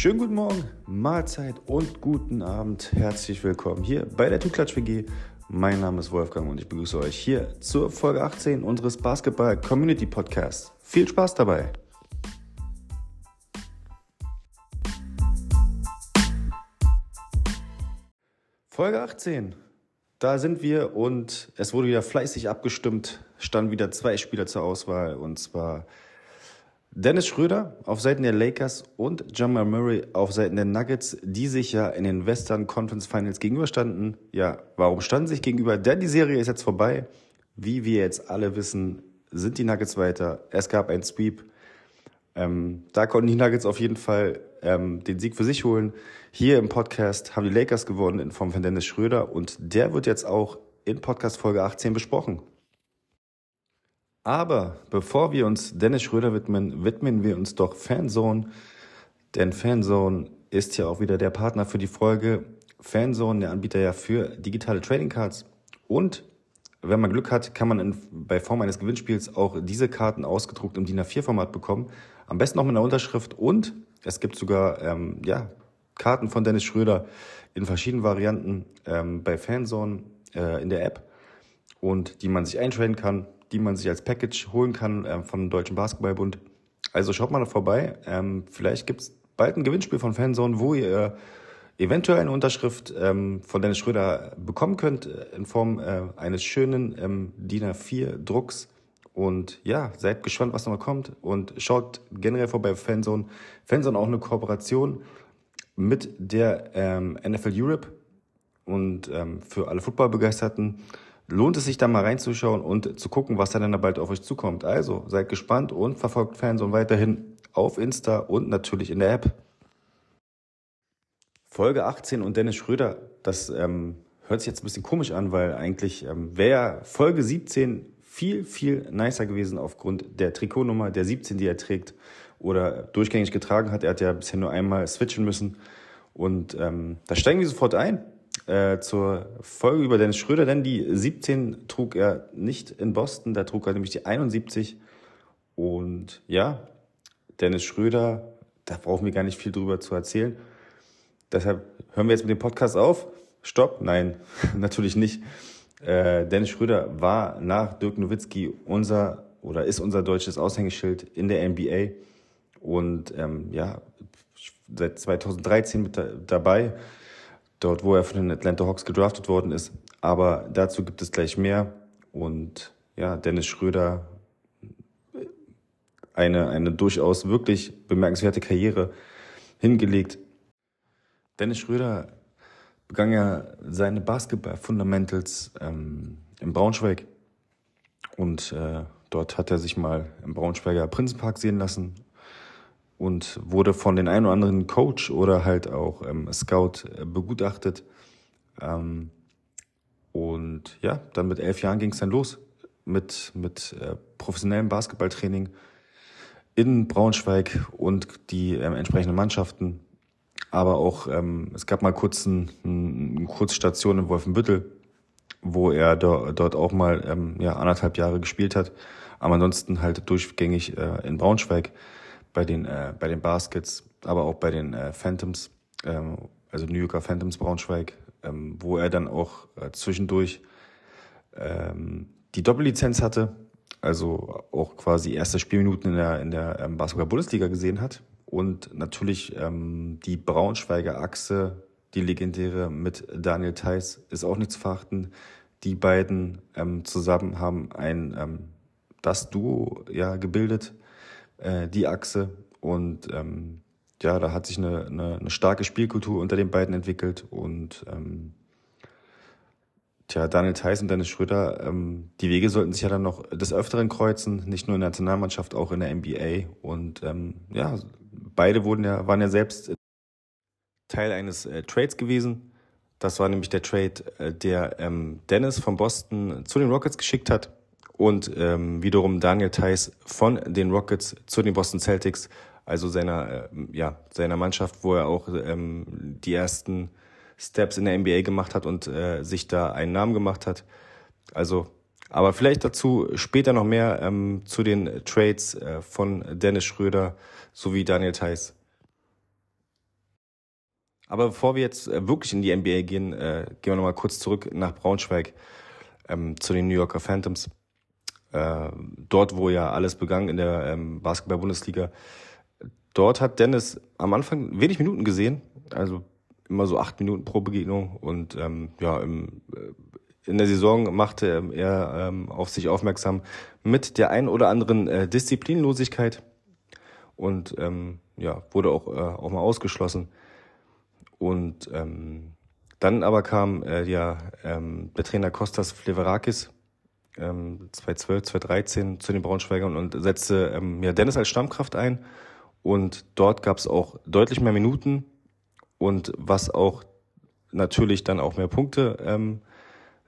Schönen guten Morgen, Mahlzeit und guten Abend. Herzlich willkommen hier bei der Tuklatsch WG. Mein Name ist Wolfgang und ich begrüße euch hier zur Folge 18 unseres Basketball Community Podcasts. Viel Spaß dabei! Folge 18. Da sind wir und es wurde wieder fleißig abgestimmt. Standen wieder zwei Spieler zur Auswahl und zwar Dennis Schröder auf Seiten der Lakers und Jamal Murray auf Seiten der Nuggets, die sich ja in den Western Conference Finals gegenüberstanden. Ja, warum standen sich gegenüber? Denn die Serie ist jetzt vorbei. Wie wir jetzt alle wissen, sind die Nuggets weiter. Es gab ein Sweep. Ähm, da konnten die Nuggets auf jeden Fall ähm, den Sieg für sich holen. Hier im Podcast haben die Lakers gewonnen in Form von Dennis Schröder und der wird jetzt auch in Podcast Folge 18 besprochen. Aber bevor wir uns Dennis Schröder widmen, widmen wir uns doch Fanzone. Denn Fanzone ist ja auch wieder der Partner für die Folge. Fanzone, der Anbieter ja für digitale Trading Cards. Und wenn man Glück hat, kann man in, bei Form eines Gewinnspiels auch diese Karten ausgedruckt im DIN A4-Format bekommen. Am besten noch mit einer Unterschrift. Und es gibt sogar ähm, ja, Karten von Dennis Schröder in verschiedenen Varianten ähm, bei Fanzone äh, in der App. Und die man sich eintraden kann die man sich als Package holen kann äh, vom Deutschen Basketballbund. Also schaut mal da vorbei. Ähm, vielleicht gibt's bald ein Gewinnspiel von Fanzone, wo ihr äh, eventuell eine Unterschrift ähm, von Dennis Schröder bekommen könnt äh, in Form äh, eines schönen ähm, DIN A4-Drucks. Und ja, seid gespannt, was noch kommt und schaut generell vorbei auf Fanzone. Fanzone auch eine Kooperation mit der ähm, NFL Europe und ähm, für alle Footballbegeisterten lohnt es sich da mal reinzuschauen und zu gucken, was da dann bald auf euch zukommt. Also seid gespannt und verfolgt Fans und weiterhin auf Insta und natürlich in der App. Folge 18 und Dennis Schröder, das ähm, hört sich jetzt ein bisschen komisch an, weil eigentlich ähm, wäre Folge 17 viel, viel nicer gewesen aufgrund der Trikotnummer der 17, die er trägt oder durchgängig getragen hat. Er hat ja bisher nur einmal switchen müssen. Und ähm, da steigen wir sofort ein äh, zur Folge über Dennis Schröder, denn die 17 trug er nicht in Boston, da trug er nämlich die 71. Und ja, Dennis Schröder, da brauchen wir gar nicht viel drüber zu erzählen. Deshalb hören wir jetzt mit dem Podcast auf. Stopp, nein, natürlich nicht. Äh, Dennis Schröder war nach Dirk Nowitzki unser oder ist unser deutsches Aushängeschild in der NBA und ähm, ja, seit 2013 mit da, dabei dort wo er von den Atlanta Hawks gedraftet worden ist. Aber dazu gibt es gleich mehr. Und ja, Dennis Schröder, eine, eine durchaus wirklich bemerkenswerte Karriere hingelegt. Dennis Schröder begann ja seine Basketball-Fundamentals ähm, in Braunschweig. Und äh, dort hat er sich mal im Braunschweiger Prinzenpark sehen lassen und wurde von den einen oder anderen Coach oder halt auch ähm, Scout äh, begutachtet. Ähm, und ja, dann mit elf Jahren ging es dann los mit, mit äh, professionellem Basketballtraining in Braunschweig und die ähm, entsprechenden Mannschaften. Aber auch, ähm, es gab mal kurz ein, eine Kurzstation in Wolfenbüttel, wo er do, dort auch mal ähm, ja, anderthalb Jahre gespielt hat. Aber ansonsten halt durchgängig äh, in Braunschweig bei den, äh, bei den Baskets, aber auch bei den äh, Phantoms, ähm, also New Yorker Phantoms Braunschweig, ähm, wo er dann auch äh, zwischendurch ähm, die Doppellizenz hatte, also auch quasi erste Spielminuten in der, in der ähm, Basketball-Bundesliga gesehen hat. Und natürlich ähm, die Braunschweiger Achse, die legendäre mit Daniel Theiss, ist auch nicht zu verachten. Die beiden ähm, zusammen haben ein ähm, das Duo ja gebildet, äh, die Achse. Und ähm, ja, da hat sich eine, eine, eine starke Spielkultur unter den beiden entwickelt. Und ähm, tja, Daniel Theiss und Dennis Schröder, ähm, die Wege sollten sich ja dann noch des Öfteren kreuzen, nicht nur in der Nationalmannschaft, auch in der NBA. Und ähm, ja, beide wurden ja, waren ja selbst Teil eines äh, Trades gewesen. Das war nämlich der Trade, äh, der ähm, Dennis von Boston zu den Rockets geschickt hat und ähm, wiederum Daniel Theiss von den Rockets zu den Boston Celtics, also seiner, äh, ja, seiner Mannschaft, wo er auch ähm, die ersten Steps in der NBA gemacht hat und äh, sich da einen Namen gemacht hat. Also, aber vielleicht dazu später noch mehr ähm, zu den Trades äh, von Dennis Schröder sowie Daniel Theiss. Aber bevor wir jetzt äh, wirklich in die NBA gehen, äh, gehen wir nochmal kurz zurück nach Braunschweig ähm, zu den New Yorker Phantoms. Äh, dort, wo ja alles begann in der ähm, Basketball-Bundesliga. Dort hat Dennis am Anfang wenig Minuten gesehen, also immer so acht Minuten pro Begegnung. Und ähm, ja, im, äh, in der Saison machte er ähm, auf sich aufmerksam mit der ein oder anderen äh, Disziplinlosigkeit und ähm, ja, wurde auch, äh, auch mal ausgeschlossen. Und ähm, dann aber kam äh, ja ähm, der Trainer Kostas Fleverakis ähm, 2012, 2013 zu den Braunschweigern und setzte ähm, ja, Dennis als Stammkraft ein. Und dort gab es auch deutlich mehr Minuten und was auch natürlich dann auch mehr Punkte ähm,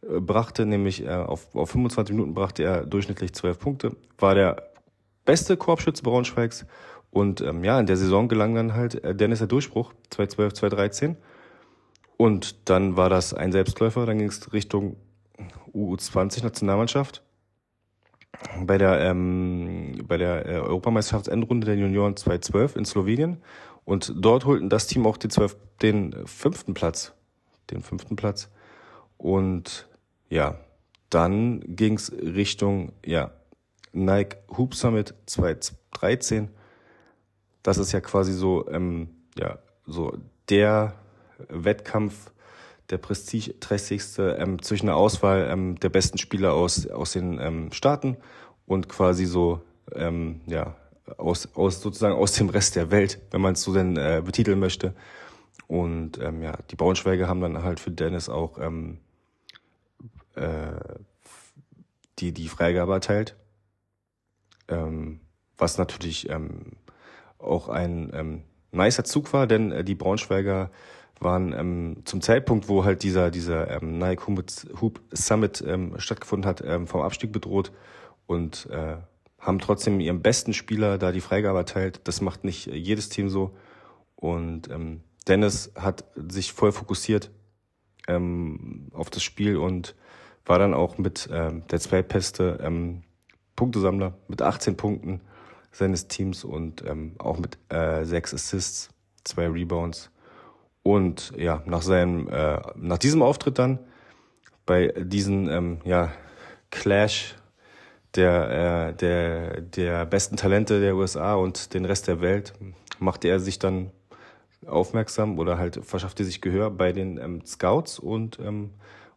brachte, nämlich äh, auf, auf 25 Minuten brachte er durchschnittlich 12 Punkte, war der beste Korbschütze Braunschweigs und ähm, ja, in der Saison gelang dann halt äh, Dennis der Durchbruch 2012, 2013 und dann war das ein Selbstläufer, dann ging es Richtung U20 Nationalmannschaft. Bei der, ähm, bei der äh, Europameisterschaftsendrunde der Junioren 2012 in Slowenien. Und dort holten das Team auch den, zwölf, den fünften Platz. Den fünften Platz. Und ja, dann ging's Richtung ja, Nike Hoop Summit 2013. Das ist ja quasi so, ähm, ja, so der Wettkampf der prestigeträchtigste ähm, zwischen der Auswahl ähm, der besten Spieler aus, aus den ähm, Staaten und quasi so, ähm, ja, aus, aus sozusagen aus dem Rest der Welt, wenn man es so denn äh, betiteln möchte. Und ähm, ja, die Braunschweiger haben dann halt für Dennis auch ähm, äh, die, die Freigabe erteilt. Ähm, was natürlich ähm, auch ein ähm, nicer Zug war, denn äh, die Braunschweiger waren ähm, zum Zeitpunkt, wo halt dieser, dieser ähm, Nike Hoop Summit ähm, stattgefunden hat, ähm, vom Abstieg bedroht und äh, haben trotzdem ihrem besten Spieler da die Freigabe erteilt. Das macht nicht jedes Team so. Und ähm, Dennis hat sich voll fokussiert ähm, auf das Spiel und war dann auch mit ähm, der zweitbeste ähm, Punktesammler mit 18 Punkten seines Teams und ähm, auch mit äh, sechs Assists, zwei Rebounds und ja, nach seinem, äh, nach diesem Auftritt dann, bei diesen ähm, ja, Clash der, äh, der, der besten Talente der USA und den Rest der Welt, machte er sich dann aufmerksam oder halt verschaffte sich Gehör bei den ähm, Scouts und ähm,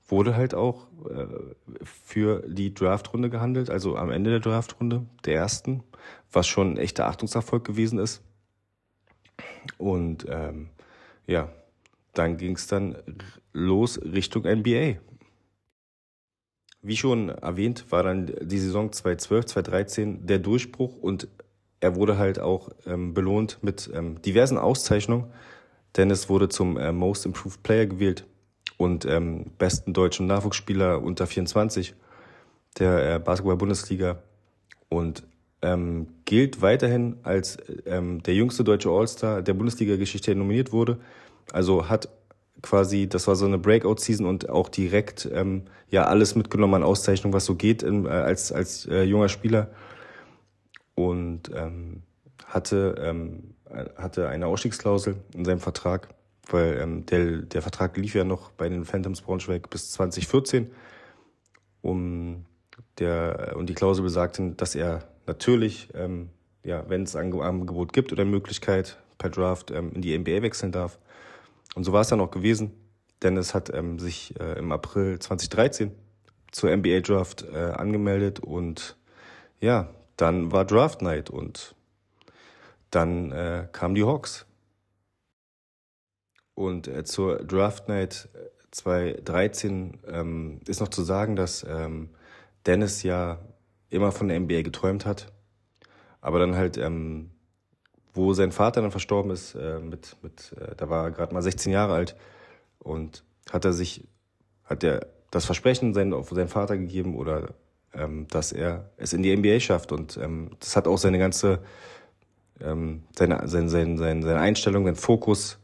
wurde halt auch äh, für die Draftrunde gehandelt, also am Ende der Draftrunde, der ersten, was schon ein echter Achtungserfolg gewesen ist. Und ähm, ja, dann ging es dann los Richtung NBA. Wie schon erwähnt, war dann die Saison 2012, 2013 der Durchbruch und er wurde halt auch ähm, belohnt mit ähm, diversen Auszeichnungen. Dennis wurde zum äh, Most Improved Player gewählt und ähm, besten deutschen Nachwuchsspieler unter 24 der äh, Basketball-Bundesliga und ähm, gilt weiterhin als ähm, der jüngste deutsche All-Star der Bundesliga-Geschichte nominiert wurde. Also hat quasi, das war so eine Breakout-Season und auch direkt ähm, ja alles mitgenommen an Auszeichnung, was so geht in, äh, als, als äh, junger Spieler. Und ähm, hatte, ähm, hatte eine Ausstiegsklausel in seinem Vertrag, weil ähm, der, der Vertrag lief ja noch bei den Phantoms Braunschweig bis 2014. Um der, und die Klausel besagte, dass er natürlich, ähm, ja, wenn es ein Angebot gibt oder Möglichkeit per Draft ähm, in die NBA wechseln darf. Und so war es dann auch gewesen. Dennis hat ähm, sich äh, im April 2013 zur NBA Draft äh, angemeldet und ja, dann war Draft Night und dann äh, kamen die Hawks. Und äh, zur Draft Night 2013 äh, ähm, ist noch zu sagen, dass ähm, Dennis ja immer von der NBA geträumt hat, aber dann halt ähm, wo sein Vater dann verstorben ist, äh, mit, mit, äh, da war er gerade mal 16 Jahre alt und hat er sich, hat er das Versprechen sein, auf seinen Vater gegeben oder ähm, dass er es in die NBA schafft und ähm, das hat auch seine ganze, ähm, seine, seine, seine, seine, Einstellung, sein Fokus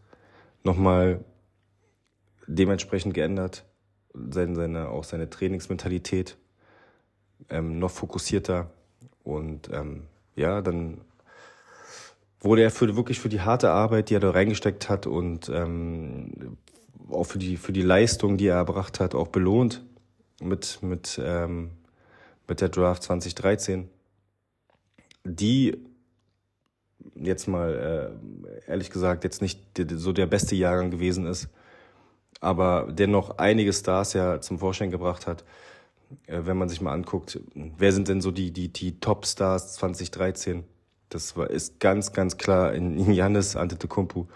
nochmal dementsprechend geändert, seine, seine, auch seine Trainingsmentalität ähm, noch fokussierter und ähm, ja, dann wurde er für wirklich für die harte Arbeit, die er da reingesteckt hat und ähm, auch für die für die Leistung, die er erbracht hat, auch belohnt mit mit ähm, mit der Draft 2013, die jetzt mal äh, ehrlich gesagt jetzt nicht so der beste Jahrgang gewesen ist, aber dennoch einige Stars ja zum Vorschein gebracht hat. Äh, wenn man sich mal anguckt, wer sind denn so die die die Top Stars 2013? Das war, ist ganz, ganz klar in, in Janis Antetokounmpo,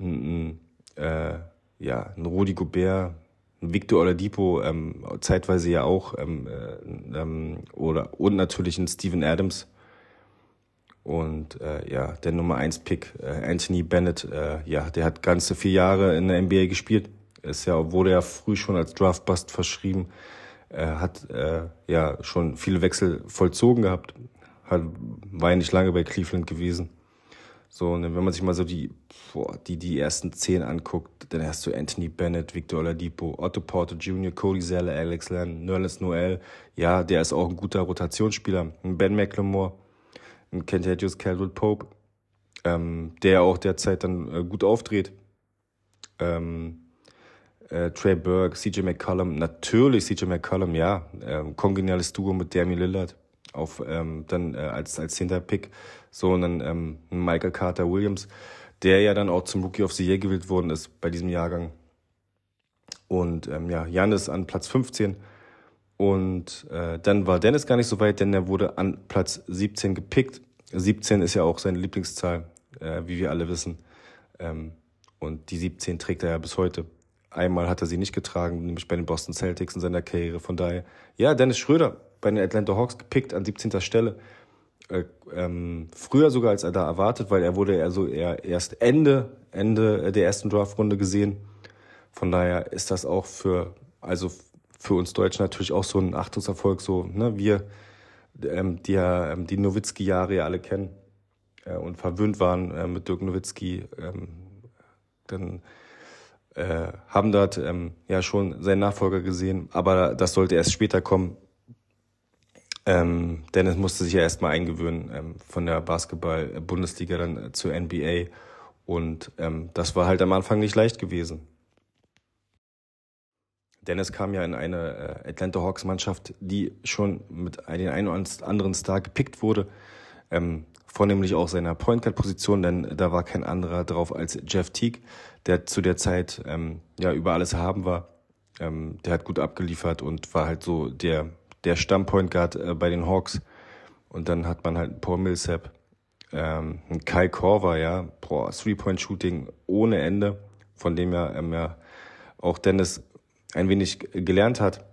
ein, äh, ja, ein Rudi Gobert, ein Victor Oladipo, ähm, zeitweise ja auch, ähm, äh, ähm, oder, und natürlich ein Steven Adams. Und äh, ja, der Nummer 1 Pick, äh, Anthony Bennett, äh, ja, der hat ganze vier Jahre in der NBA gespielt. Ist ja, wurde ja früh schon als Draftbust verschrieben. Er hat äh, ja schon viele Wechsel vollzogen gehabt, hat, war ja nicht lange bei Cleveland gewesen. So, und wenn man sich mal so die, boah, die, die ersten zehn anguckt, dann hast du Anthony Bennett, Victor Oladipo, Otto Porter Jr., Cody Zeller, Alex Len, Nerlens Noel. Ja, der ist auch ein guter Rotationsspieler. Ben McLemore, ein Kentavious Caldwell Pope, ähm, der auch derzeit dann äh, gut aufdreht. Ähm, äh, Trey Burke, CJ McCollum, natürlich CJ McCollum, ja, ähm, kongeniales Duo mit Damian Lillard auf ähm, dann äh, als als zehnter Pick so und dann ähm, Michael Carter Williams, der ja dann auch zum Rookie of the Year gewählt worden ist bei diesem Jahrgang. Und ähm, ja, Janis an Platz 15. Und äh, dann war Dennis gar nicht so weit, denn er wurde an Platz 17 gepickt. 17 ist ja auch seine Lieblingszahl, äh, wie wir alle wissen. Ähm, und die 17 trägt er ja bis heute. Einmal hat er sie nicht getragen, nämlich bei den Boston Celtics in seiner Karriere. Von daher, ja, Dennis Schröder bei den Atlanta Hawks gepickt an 17. Stelle. Äh, ähm, früher sogar als er da erwartet, weil er wurde also eher erst Ende, Ende der ersten Draftrunde gesehen. Von daher ist das auch für, also für uns Deutschen natürlich auch so ein Achtungserfolg, so, ne, wir, ähm, die ja ähm, die Nowitzki-Jahre ja alle kennen äh, und verwöhnt waren äh, mit Dirk Nowitzki, ähm, dann äh, haben dort ähm, ja schon seinen Nachfolger gesehen, aber das sollte erst später kommen. Ähm, Dennis musste sich ja erstmal eingewöhnen ähm, von der Basketball-Bundesliga dann äh, zur NBA. Und ähm, das war halt am Anfang nicht leicht gewesen. Dennis kam ja in eine äh, Atlanta Hawks Mannschaft, die schon mit den einen oder anderen Star gepickt wurde. Ähm, vornehmlich auch seiner Point Guard Position, denn da war kein anderer drauf als Jeff Teague, der zu der Zeit ähm, ja über alles haben war. Ähm, der hat gut abgeliefert und war halt so der der Stammpoint Guard äh, bei den Hawks. Und dann hat man halt Paul Millsap, ähm, Kai Korver, ja, boah, Three-Point-Shooting ohne Ende, von dem ja, ähm, ja auch Dennis ein wenig gelernt hat.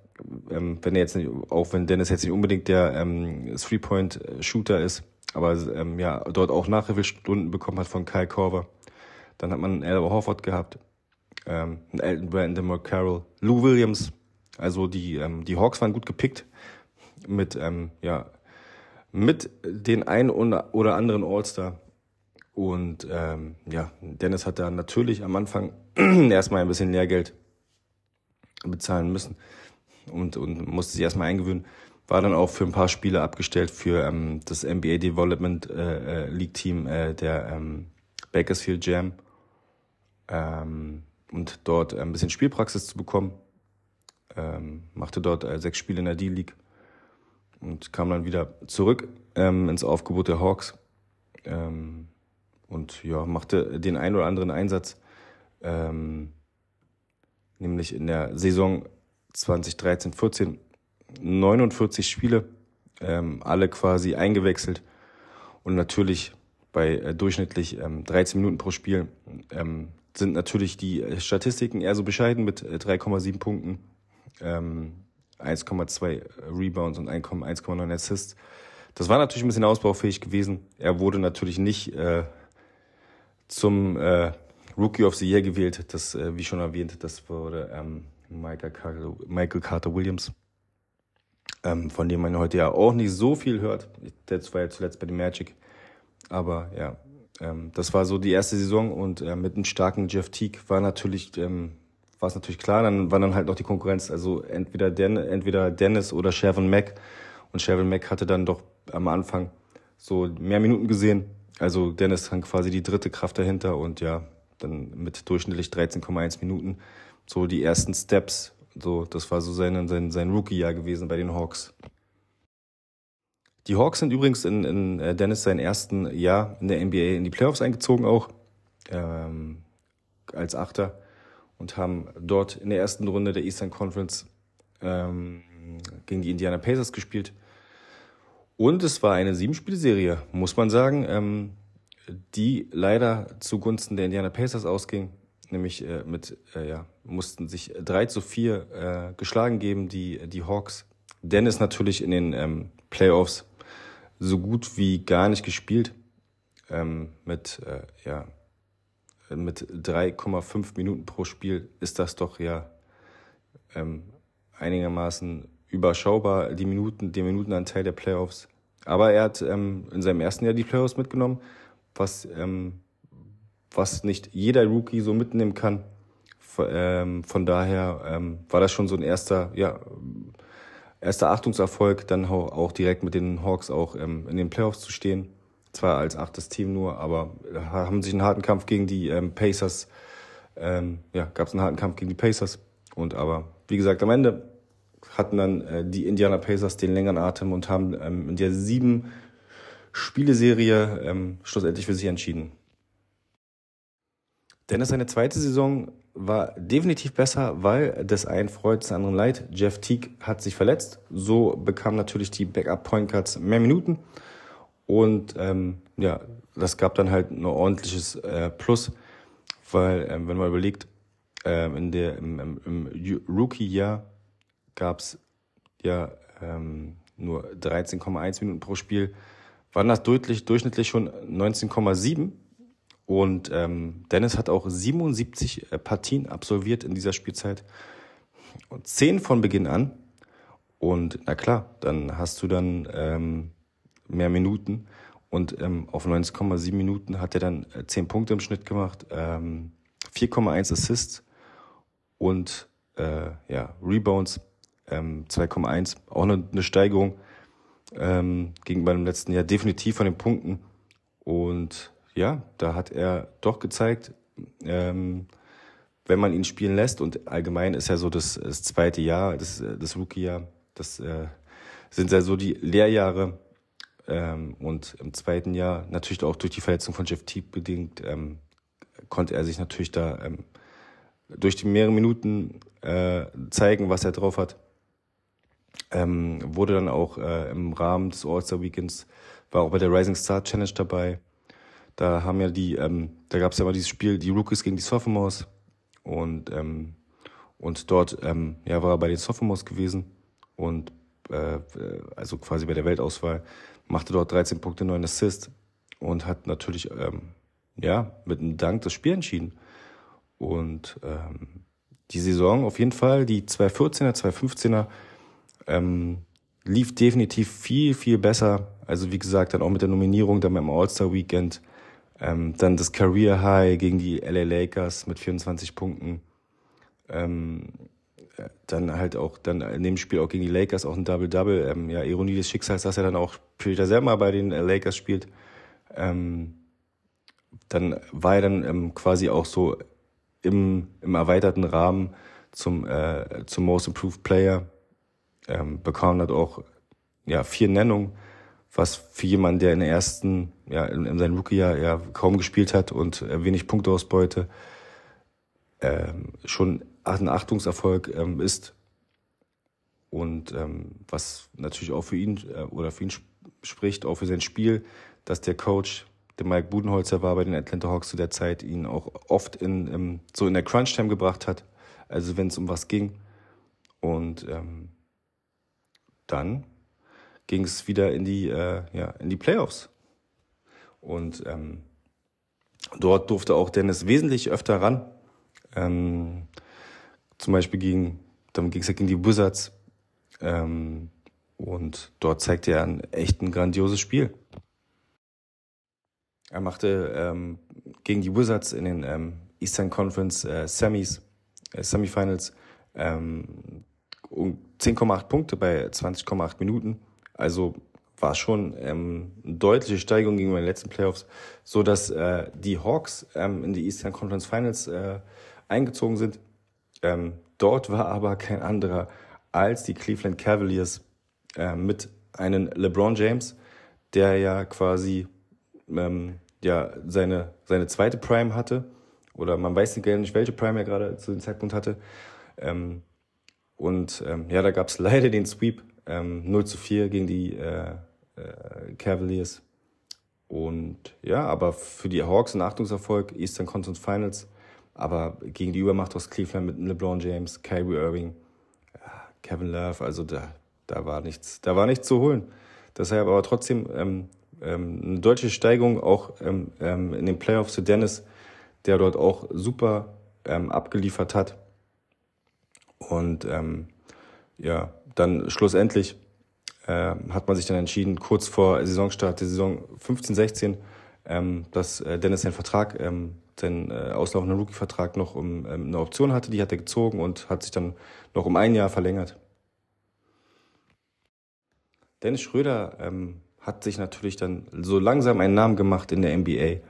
Ähm, wenn er jetzt nicht, auch wenn Dennis jetzt nicht unbedingt der ähm, Three-Point-Shooter ist, aber ähm, ja, dort auch Nachhilfestunden bekommen hat von Kai Korver. Dann hat man Al Horford gehabt, ähm, Elton Brandon Carroll, Lou Williams. Also die, ähm, die Hawks waren gut gepickt mit, ähm, ja, mit den einen oder anderen All-Star. Und ähm, ja, Dennis hat da natürlich am Anfang erstmal ein bisschen Lehrgeld bezahlen müssen und, und musste sich erstmal eingewöhnen. War dann auch für ein paar Spiele abgestellt für ähm, das NBA Development äh, äh, League Team äh, der ähm, Bakersfield Jam. Ähm, und dort ein bisschen Spielpraxis zu bekommen. Ähm, machte dort äh, sechs Spiele in der D-League und kam dann wieder zurück ähm, ins Aufgebot der Hawks. Ähm, und ja, machte den einen oder anderen Einsatz, ähm, nämlich in der Saison 2013-14 49 Spiele, ähm, alle quasi eingewechselt und natürlich bei äh, durchschnittlich ähm, 13 Minuten pro Spiel ähm, sind natürlich die Statistiken eher so bescheiden mit äh, 3,7 Punkten. Ähm, 1,2 Rebounds und 1,9 Assists. Das war natürlich ein bisschen ausbaufähig gewesen. Er wurde natürlich nicht äh, zum äh, Rookie of the Year gewählt. Das, äh, wie schon erwähnt, das wurde ähm, Michael, Carter, Michael Carter Williams, ähm, von dem man heute ja auch nicht so viel hört. Der war ja zuletzt bei den Magic. Aber ja, ähm, das war so die erste Saison und äh, mit einem starken Jeff Teague war natürlich ähm, war es natürlich klar, dann war dann halt noch die Konkurrenz, also entweder, Den, entweder Dennis oder Shervin Mack. Und Shervin Mack hatte dann doch am Anfang so mehr Minuten gesehen Also Dennis dann quasi die dritte Kraft dahinter und ja, dann mit durchschnittlich 13,1 Minuten so die ersten Steps. So, das war so sein, sein, sein Rookie-Jahr gewesen bei den Hawks. Die Hawks sind übrigens in, in äh, Dennis sein ersten Jahr in der NBA in die Playoffs eingezogen auch ähm, als Achter und haben dort in der ersten Runde der Eastern Conference ähm, gegen die Indiana Pacers gespielt. Und es war eine Siebenspielserie, muss man sagen, ähm, die leider zugunsten der Indiana Pacers ausging. Nämlich äh, mit, äh, ja, mussten sich drei zu vier äh, geschlagen geben, die, die Hawks. Dennis natürlich in den ähm, Playoffs so gut wie gar nicht gespielt. Ähm, mit, äh, ja, mit 3,5 Minuten pro Spiel ist das doch ja ähm, einigermaßen überschaubar, die Minuten, den Minutenanteil der Playoffs. Aber er hat ähm, in seinem ersten Jahr die Playoffs mitgenommen, was, ähm, was nicht jeder Rookie so mitnehmen kann. Von, ähm, von daher ähm, war das schon so ein erster, ja, erster Achtungserfolg, dann auch direkt mit den Hawks auch ähm, in den Playoffs zu stehen. Zwar als achtes Team nur, aber haben sich einen harten Kampf gegen die ähm, Pacers, ähm, ja, gab es einen harten Kampf gegen die Pacers. Und aber, wie gesagt, am Ende hatten dann äh, die Indiana Pacers den längeren Atem und haben ähm, in der sieben Spieleserie schlussendlich für sich entschieden. Dennis seine zweite Saison war definitiv besser, weil des einen freut, des anderen leid. Jeff Teague hat sich verletzt. So bekam natürlich die Backup Point Guards mehr Minuten. Und ähm, ja, das gab dann halt ein ordentliches äh, Plus, weil ähm, wenn man überlegt, ähm, in der im, im, im Rookie-Jahr gab es ja ähm, nur 13,1 Minuten pro Spiel, waren das deutlich durchschnittlich schon 19,7 und ähm, Dennis hat auch 77 äh, Partien absolviert in dieser Spielzeit. Und 10 von Beginn an. Und na klar, dann hast du dann ähm, mehr Minuten. Und ähm, auf 19,7 Minuten hat er dann äh, 10 Punkte im Schnitt gemacht, ähm, 4,1 Assists und äh, ja, Rebounds ähm, 2,1. Auch eine, eine Steigerung ähm, gegenüber dem letzten Jahr, definitiv von den Punkten. Und ja, da hat er doch gezeigt, ähm, wenn man ihn spielen lässt und allgemein ist ja so das, das zweite Jahr, das, das Rookie-Jahr, das äh, sind ja so die Lehrjahre ähm, und im zweiten Jahr natürlich auch durch die Verletzung von Jeff Teague bedingt ähm, konnte er sich natürlich da ähm, durch die mehreren Minuten äh, zeigen, was er drauf hat. Ähm, wurde dann auch äh, im Rahmen des All-Star Weekends, war auch bei der Rising Star Challenge dabei, da haben ja die, ähm, da gab es ja mal dieses Spiel, die Rookies gegen die Sophomores. Und, ähm, und dort ähm, ja, war er bei den Sophomores gewesen und äh, also quasi bei der Weltauswahl, machte dort 13 Punkte, 9 Assists und hat natürlich ähm, ja, mit einem Dank das Spiel entschieden. Und ähm, die Saison auf jeden Fall, die 214er, 215er, ähm, lief definitiv viel, viel besser. Also wie gesagt, dann auch mit der Nominierung dann beim All-Star-Weekend ähm, dann das Career High gegen die LA Lakers mit 24 Punkten. Ähm, äh, dann halt auch dann in dem Spiel auch gegen die Lakers auch ein Double-Double. Ähm, ja, Ironie des Schicksals, dass er dann auch später selber bei den Lakers spielt. Ähm, dann war er dann ähm, quasi auch so im, im erweiterten Rahmen zum, äh, zum Most Improved Player. Ähm, bekam dann auch ja, vier Nennungen was für jemanden, der in der ersten, ja, in, in seinem Rookie-Jahr ja kaum gespielt hat und äh, wenig Punkteausbeute, ähm, schon ein Achtungserfolg ähm, ist. Und ähm, was natürlich auch für ihn äh, oder für ihn sp spricht, auch für sein Spiel, dass der Coach, der Mike Budenholzer war bei den Atlanta Hawks zu der Zeit, ihn auch oft in ähm, so in der Crunch-Time gebracht hat. Also wenn es um was ging. Und ähm, dann ging es wieder in die, äh, ja, in die Playoffs. Und ähm, dort durfte auch Dennis wesentlich öfter ran. Ähm, zum Beispiel gegen, dann ging es ja gegen die Wizards. Ähm, und dort zeigte er ein echt ein grandioses Spiel. Er machte ähm, gegen die Wizards in den ähm, Eastern Conference äh, Semis, äh, Semifinals ähm, um 10,8 Punkte bei 20,8 Minuten. Also war schon ähm, eine deutliche Steigerung gegenüber den letzten Playoffs, so dass äh, die Hawks ähm, in die Eastern Conference Finals äh, eingezogen sind. Ähm, dort war aber kein anderer als die Cleveland Cavaliers äh, mit einem LeBron James, der ja quasi ähm, ja seine seine zweite Prime hatte oder man weiß nicht, welche Prime er gerade zu dem Zeitpunkt hatte. Ähm, und ähm, ja, da gab es leider den Sweep ähm, 0 zu 4 gegen die äh, äh, Cavaliers. Und ja, aber für die Hawks ein Achtungserfolg, Eastern Conference Finals. Aber gegen die Übermacht aus Cleveland mit LeBron James, Kyrie Irving, Kevin Love, also da, da war nichts, da war nichts zu holen. Deshalb aber trotzdem ähm, ähm, eine deutliche Steigerung auch ähm, ähm, in den Playoffs zu Dennis, der dort auch super ähm, abgeliefert hat. Und ähm, ja, dann schlussendlich äh, hat man sich dann entschieden, kurz vor Saisonstart der Saison 15-16, ähm, dass äh, Dennis seinen Vertrag, ähm, seinen äh, auslaufenden Rookie-Vertrag noch um ähm, eine Option hatte, die hat er gezogen und hat sich dann noch um ein Jahr verlängert. Dennis Schröder ähm, hat sich natürlich dann so langsam einen Namen gemacht in der NBA.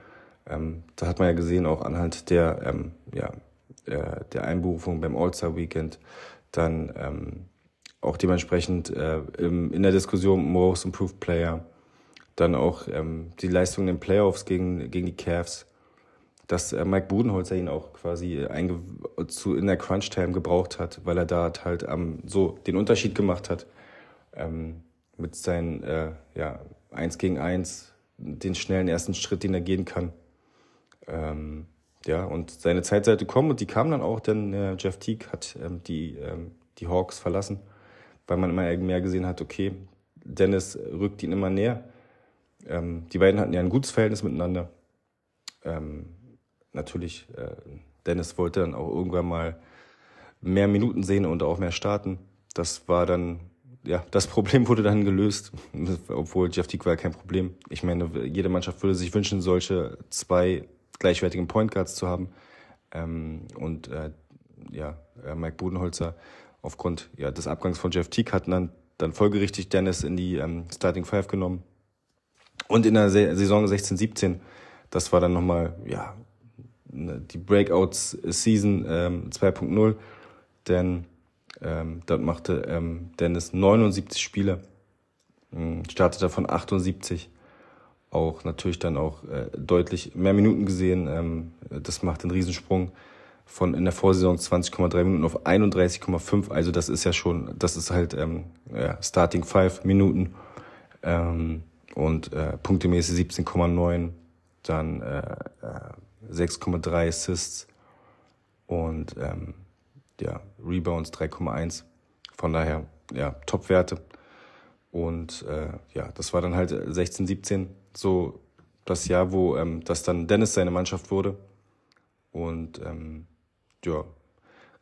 Ähm, da hat man ja gesehen, auch anhand der, ähm, ja, äh, der Einberufung beim All-Star Weekend, dann ähm, auch dementsprechend äh, im, in der Diskussion Most Improved Player, dann auch ähm, die Leistung in den Playoffs gegen, gegen die Cavs, dass äh, Mike Budenholzer ihn auch quasi zu, in der Crunch-Time gebraucht hat, weil er da halt ähm, so den Unterschied gemacht hat ähm, mit seinen äh, ja, 1 gegen 1, den schnellen ersten Schritt, den er gehen kann. Ähm, ja, und seine Zeit sollte kommen und die kam dann auch, denn äh, Jeff Teague hat ähm, die, ähm, die Hawks verlassen, weil man immer mehr gesehen hat, okay, Dennis rückt ihn immer näher. Ähm, die beiden hatten ja ein gutes Verhältnis miteinander. Ähm, natürlich, äh, Dennis wollte dann auch irgendwann mal mehr Minuten sehen und auch mehr starten. Das war dann, ja, das Problem wurde dann gelöst, obwohl Jeff Teague war kein Problem. Ich meine, jede Mannschaft würde sich wünschen, solche zwei gleichwertigen Point Guards zu haben. Ähm, und äh, ja, äh, Mike Budenholzer aufgrund ja, des Abgangs von Jeff Teague hat dann, dann folgerichtig Dennis in die ähm, Starting Five genommen. Und in der Saison 16, 17, das war dann nochmal, ja, ne, die Breakouts-Season ähm, 2.0, denn ähm, dort machte ähm, Dennis 79 Spiele, ähm, startete von 78 auch natürlich dann auch äh, deutlich mehr Minuten gesehen. Ähm, das macht einen Riesensprung von in der Vorsaison 20,3 Minuten auf 31,5. Also das ist ja schon, das ist halt ähm, ja, Starting 5 Minuten ähm, und äh, punktemäßig 17,9, dann äh, äh, 6,3 Assists und ähm, ja, Rebounds 3,1. Von daher, ja, Top-Werte. Und äh, ja, das war dann halt 16, 17 so das Jahr, wo ähm, das dann Dennis seine Mannschaft wurde. Und ähm, ja,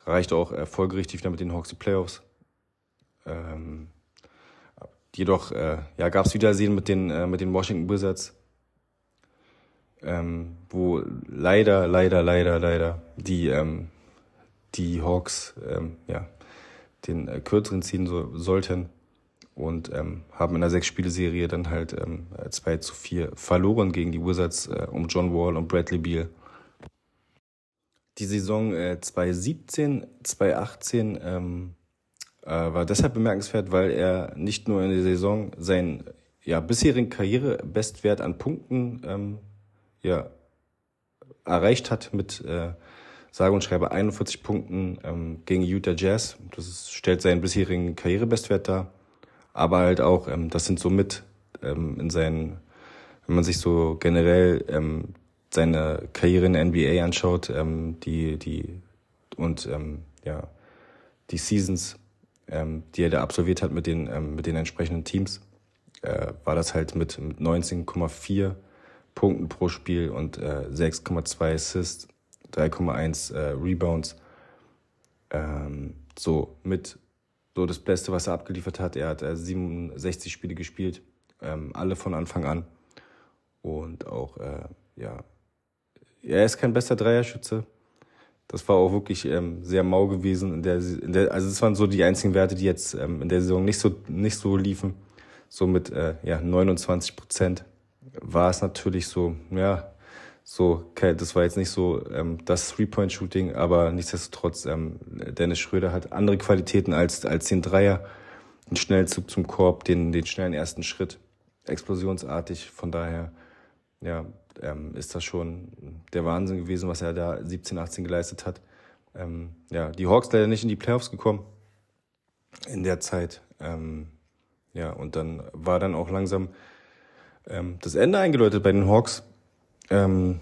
reichte auch erfolgreich wieder mit den Hawks die Playoffs. Ähm, jedoch äh, ja, gab es Wiedersehen mit den, äh, mit den Washington Wizards, ähm, wo leider, leider, leider, leider die, ähm, die Hawks ähm, ja, den äh, kürzeren ziehen so, sollten und ähm, haben in der Sechs-Spiele-Serie dann halt ähm, 2 zu 4 verloren gegen die Wizards äh, um John Wall und Bradley Beal. Die Saison äh, 2017, 2018 ähm, äh, war deshalb bemerkenswert, weil er nicht nur in der Saison seinen ja, bisherigen Karrierebestwert an Punkten ähm, ja, erreicht hat mit äh, sage und schreibe 41 Punkten ähm, gegen Utah Jazz. Das ist, stellt seinen bisherigen Karrierebestwert dar aber halt auch, ähm, das sind so mit ähm, in seinen, wenn man sich so generell ähm, seine Karriere in der NBA anschaut, ähm, die, die und ähm, ja, die Seasons, ähm, die er da absolviert hat mit den, ähm, mit den entsprechenden Teams, äh, war das halt mit, mit 19,4 Punkten pro Spiel und äh, 6,2 Assists, 3,1 äh, Rebounds. Ähm, so mit so das Beste, was er abgeliefert hat. Er hat äh, 67 Spiele gespielt, ähm, alle von Anfang an. Und auch, äh, ja, er ist kein bester Dreierschütze. Das war auch wirklich ähm, sehr mau gewesen. In der, in der, also das waren so die einzigen Werte, die jetzt ähm, in der Saison nicht so, nicht so liefen. so mit äh, ja, 29 Prozent, war es natürlich so, ja, so, das war jetzt nicht so ähm, das Three-Point-Shooting, aber nichtsdestotrotz, ähm, Dennis Schröder hat andere Qualitäten als, als den Dreier, den Schnellzug zum Korb, den, den schnellen ersten Schritt, explosionsartig. Von daher, ja, ähm, ist das schon der Wahnsinn gewesen, was er da 17, 18 geleistet hat. Ähm, ja, die Hawks leider nicht in die Playoffs gekommen in der Zeit. Ähm, ja, und dann war dann auch langsam ähm, das Ende eingeläutet bei den Hawks. Ähm,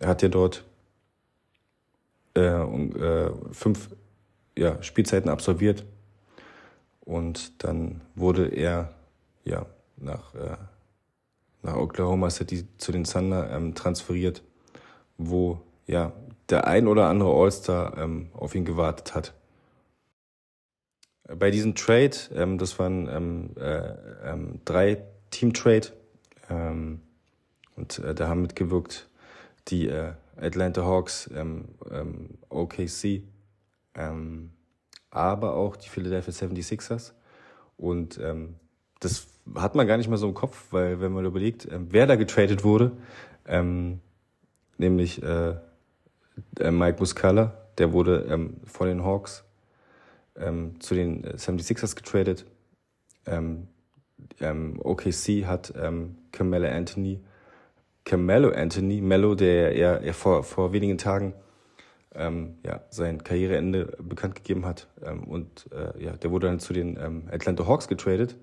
er hat ja dort äh, äh, fünf ja, Spielzeiten absolviert und dann wurde er ja nach, äh, nach Oklahoma City zu den Thunder ähm, transferiert, wo ja der ein oder andere All-Star ähm, auf ihn gewartet hat. Bei diesem Trade, ähm, das waren ähm, äh, ähm, drei Team-Trade, ähm, und äh, da haben mitgewirkt die äh, Atlanta Hawks, ähm, OKC, aber auch die Philadelphia 76ers. Und das hat man gar nicht mehr so im Kopf, weil wenn man überlegt, äh, wer da getradet wurde, ähm, nämlich äh, äh, Mike Muscala, der wurde ähm, von den Hawks ähm, zu den 76ers getradet. Ähm, ähm, OKC hat ähm, Carmelo Anthony Carmelo Anthony, Mello, der ja, ja vor, vor wenigen Tagen ähm, ja, sein Karriereende bekannt gegeben hat. Ähm, und äh, ja, der wurde dann zu den ähm, Atlanta Hawks getradet.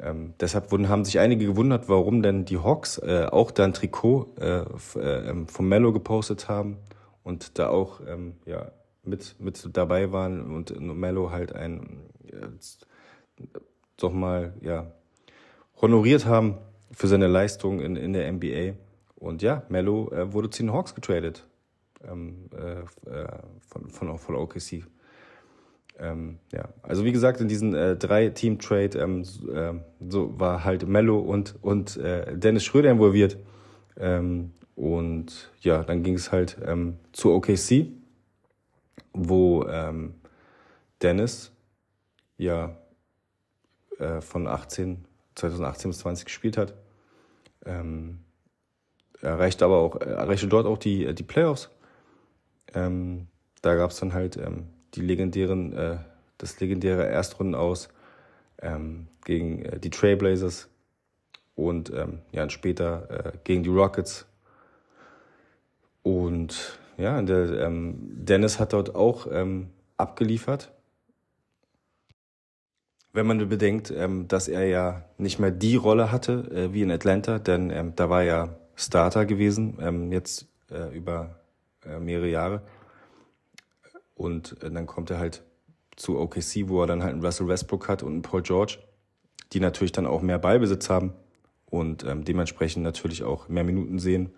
Ähm, deshalb wurden, haben sich einige gewundert, warum denn die Hawks äh, auch da ein Trikot äh, äh, ähm, von Mello gepostet haben und da auch ähm, ja, mit, mit dabei waren und Mello halt ein äh, doch mal ja, honoriert haben für seine Leistung in, in der NBA. Und ja, Mello äh, wurde zu den Hawks getradet ähm, äh, äh von, von, von OKC. Ähm, ja, also wie gesagt, in diesen äh, drei Team-Trade ähm, äh, so war halt Mello und, und äh, Dennis Schröder involviert. Ähm, und ja, dann ging es halt ähm, zu OKC, wo ähm, Dennis ja äh, von 18, 2018 bis 20 gespielt hat. Ähm, erreichte aber auch, erreichte dort auch die, die Playoffs. Ähm, da gab es dann halt ähm, die legendären, äh, das legendäre Erstrunden aus ähm, gegen äh, die Trailblazers und ähm, ja, später äh, gegen die Rockets. Und ja, der, ähm, Dennis hat dort auch ähm, abgeliefert wenn man bedenkt, ähm, dass er ja nicht mehr die Rolle hatte äh, wie in Atlanta, denn ähm, da war er Starter gewesen, jetzt äh, über äh, mehrere Jahre. Und äh, dann kommt er halt zu OKC, wo er dann halt einen Russell Westbrook hat und einen Paul George, die natürlich dann auch mehr Ballbesitz haben und ähm, dementsprechend natürlich auch mehr Minuten sehen.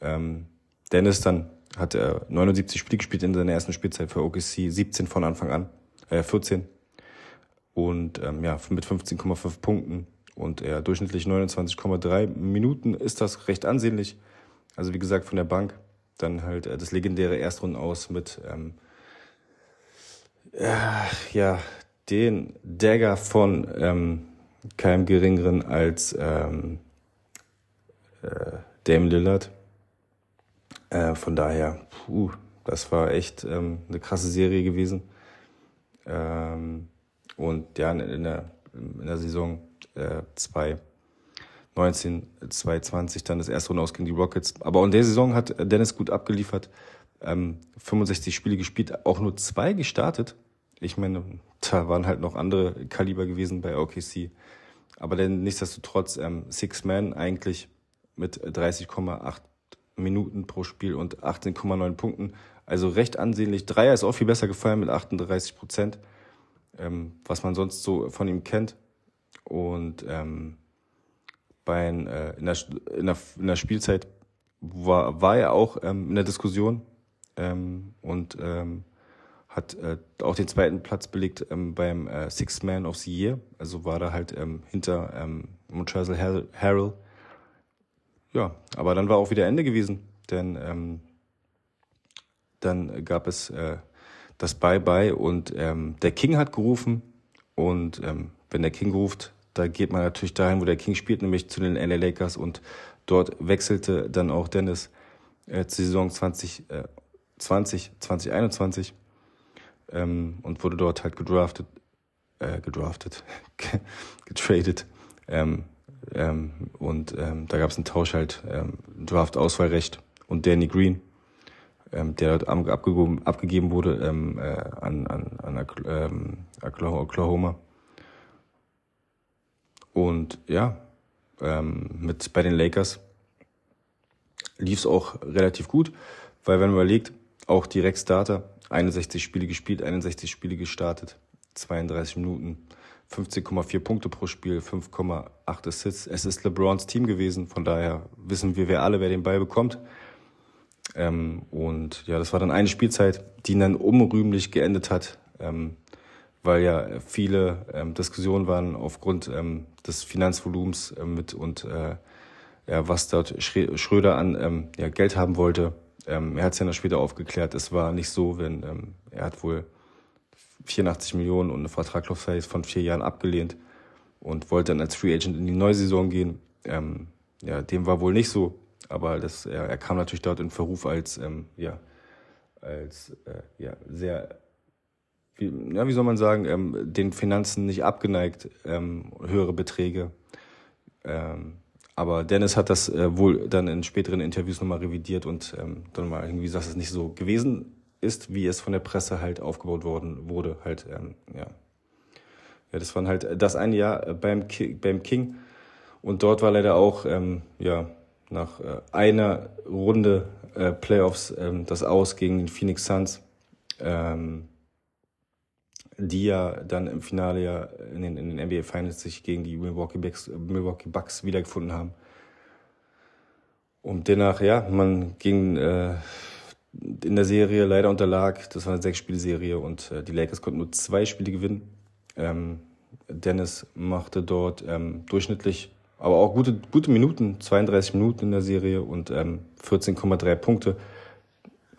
Ähm, Dennis dann hat er 79 Spiele gespielt in seiner ersten Spielzeit für OKC, 17 von Anfang an, äh, 14 und ähm, ja, mit 15,5 Punkten und er durchschnittlich 29,3 Minuten ist das recht ansehnlich. Also wie gesagt von der Bank. Dann halt äh, das legendäre Erstrunden aus mit ähm, äh, ja den Dagger von ähm, keinem geringeren als ähm, äh, Dame Lillard. Äh, von daher, puh, das war echt ähm, eine krasse Serie gewesen. Ähm, und ja, in der, in der Saison äh, 2019, 2020 dann das erste Runde aus gegen die Rockets. Aber in der Saison hat Dennis gut abgeliefert. Ähm, 65 Spiele gespielt, auch nur zwei gestartet. Ich meine, da waren halt noch andere Kaliber gewesen bei OKC. Aber dann nichtsdestotrotz ähm, Six Man eigentlich mit 30,8 Minuten pro Spiel und 18,9 Punkten. Also recht ansehnlich. Dreier ist auch viel besser gefallen mit 38 Prozent ähm, was man sonst so von ihm kennt. Und ähm, bei, äh, in, der, in, der, in der Spielzeit war, war er auch ähm, in der Diskussion ähm, und ähm, hat äh, auch den zweiten Platz belegt ähm, beim äh, Six Man of the Year. Also war da halt ähm, hinter ähm, Montrezl Harrell. Ja, aber dann war auch wieder Ende gewesen, denn ähm, dann gab es äh, das Bye-Bye und ähm, der King hat gerufen und ähm, wenn der King ruft, da geht man natürlich dahin, wo der King spielt, nämlich zu den LA Lakers und dort wechselte dann auch Dennis äh, zur Saison 20, äh, 20 2021 ähm, und wurde dort halt gedraftet, äh, gedraftet, getradet. Ähm, ähm, und ähm, da gab es einen Tausch halt, ähm, Draft-Auswahlrecht und Danny Green, ähm, der dort abgegeben, abgegeben wurde ähm, äh, an, an, an ähm, Oklahoma. Und ja, ähm, mit bei den Lakers lief es auch relativ gut, weil wenn man überlegt, auch direkt Starter, 61 Spiele gespielt, 61 Spiele gestartet, 32 Minuten, 15,4 Punkte pro Spiel, 5,8 Assists. Es ist LeBrons Team gewesen, von daher wissen wir, wer alle, wer den Ball bekommt. Ähm, und ja, das war dann eine Spielzeit, die dann unrühmlich geendet hat, ähm, weil ja viele ähm, Diskussionen waren aufgrund ähm, des Finanzvolumens äh, mit und äh, ja, was dort Schröder an ähm, ja, Geld haben wollte. Ähm, er hat es ja noch später aufgeklärt. Es war nicht so, wenn ähm, er hat wohl 84 Millionen und eine Vertragslaufzeit von vier Jahren abgelehnt und wollte dann als Free Agent in die neue Saison gehen. Ähm, ja, dem war wohl nicht so, aber das, er, er kam natürlich dort in Verruf als, ähm, ja, als äh, ja, sehr, wie, ja, wie soll man sagen, ähm, den Finanzen nicht abgeneigt, ähm, höhere Beträge. Ähm, aber Dennis hat das äh, wohl dann in späteren Interviews nochmal revidiert und ähm, dann mal irgendwie gesagt, dass es nicht so gewesen ist, wie es von der Presse halt aufgebaut worden wurde. Halt, ähm, ja. ja, das waren halt das eine Jahr beim, Ki beim King und dort war leider auch ähm, ja nach äh, einer Runde äh, Playoffs ähm, das Aus gegen den Phoenix Suns, ähm, die ja dann im Finale ja in den, in den NBA Finals sich gegen die Milwaukee Bucks, Milwaukee Bucks wiedergefunden haben. Und demnach, ja, man ging äh, in der Serie leider unterlag. Das war eine Sechs-Spiele-Serie und äh, die Lakers konnten nur zwei Spiele gewinnen. Ähm, Dennis machte dort ähm, durchschnittlich, aber auch gute, gute Minuten, 32 Minuten in der Serie und ähm, 14,3 Punkte.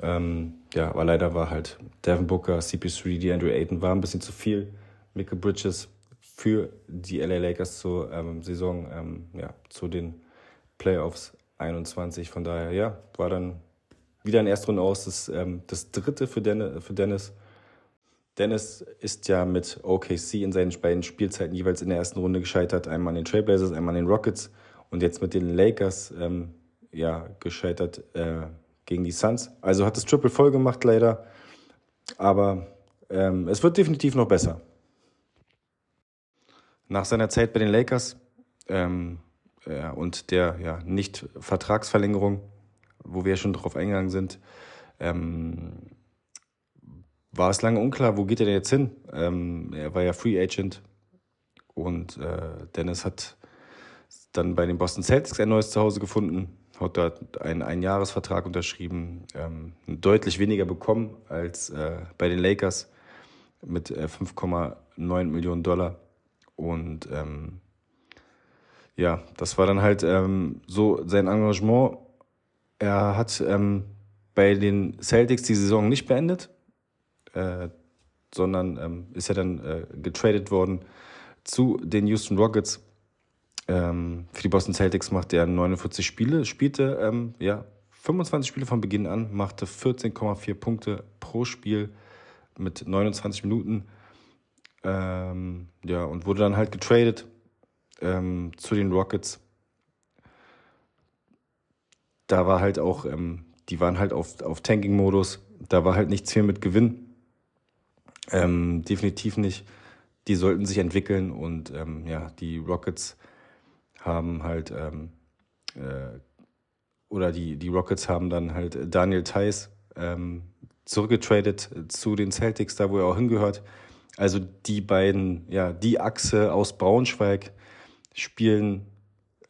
Ähm, ja, aber leider war halt Devin Booker, CP3, die Andrew Ayton war ein bisschen zu viel. Michael Bridges für die LA Lakers zur ähm, Saison, ähm, ja, zu den Playoffs 21. Von daher, ja, war dann wieder in Erstrunde aus. Das, ähm, das dritte für, Dennis, für Dennis. Dennis ist ja mit OKC in seinen beiden Spielzeiten jeweils in der ersten Runde gescheitert. Einmal an den Trailblazers, einmal an den Rockets und jetzt mit den Lakers ähm, ja, gescheitert äh, gegen die Suns. Also hat das Triple voll gemacht leider. Aber ähm, es wird definitiv noch besser. Nach seiner Zeit bei den Lakers ähm, ja, und der ja, Nicht-Vertragsverlängerung wo wir schon drauf eingegangen sind, ähm, war es lange unklar, wo geht er denn jetzt hin? Ähm, er war ja Free Agent und äh, Dennis hat dann bei den Boston Celtics ein neues Zuhause gefunden, hat dort einen Einjahresvertrag unterschrieben, ähm, deutlich weniger bekommen als äh, bei den Lakers mit äh, 5,9 Millionen Dollar. Und ähm, ja, das war dann halt ähm, so sein Engagement er hat ähm, bei den Celtics die Saison nicht beendet, äh, sondern ähm, ist ja dann äh, getradet worden zu den Houston Rockets. Ähm, für die Boston Celtics machte er 49 Spiele, spielte ähm, ja 25 Spiele von Beginn an, machte 14,4 Punkte pro Spiel mit 29 Minuten. Ähm, ja, und wurde dann halt getradet ähm, zu den Rockets da war halt auch, ähm, die waren halt auf, auf Tanking-Modus, da war halt nichts viel mit Gewinn. Ähm, definitiv nicht. Die sollten sich entwickeln und ja, die Rockets haben halt ähm, äh, oder die, die Rockets haben dann halt Daniel Theiss ähm, zurückgetradet zu den Celtics, da wo er auch hingehört. Also die beiden, ja, die Achse aus Braunschweig spielen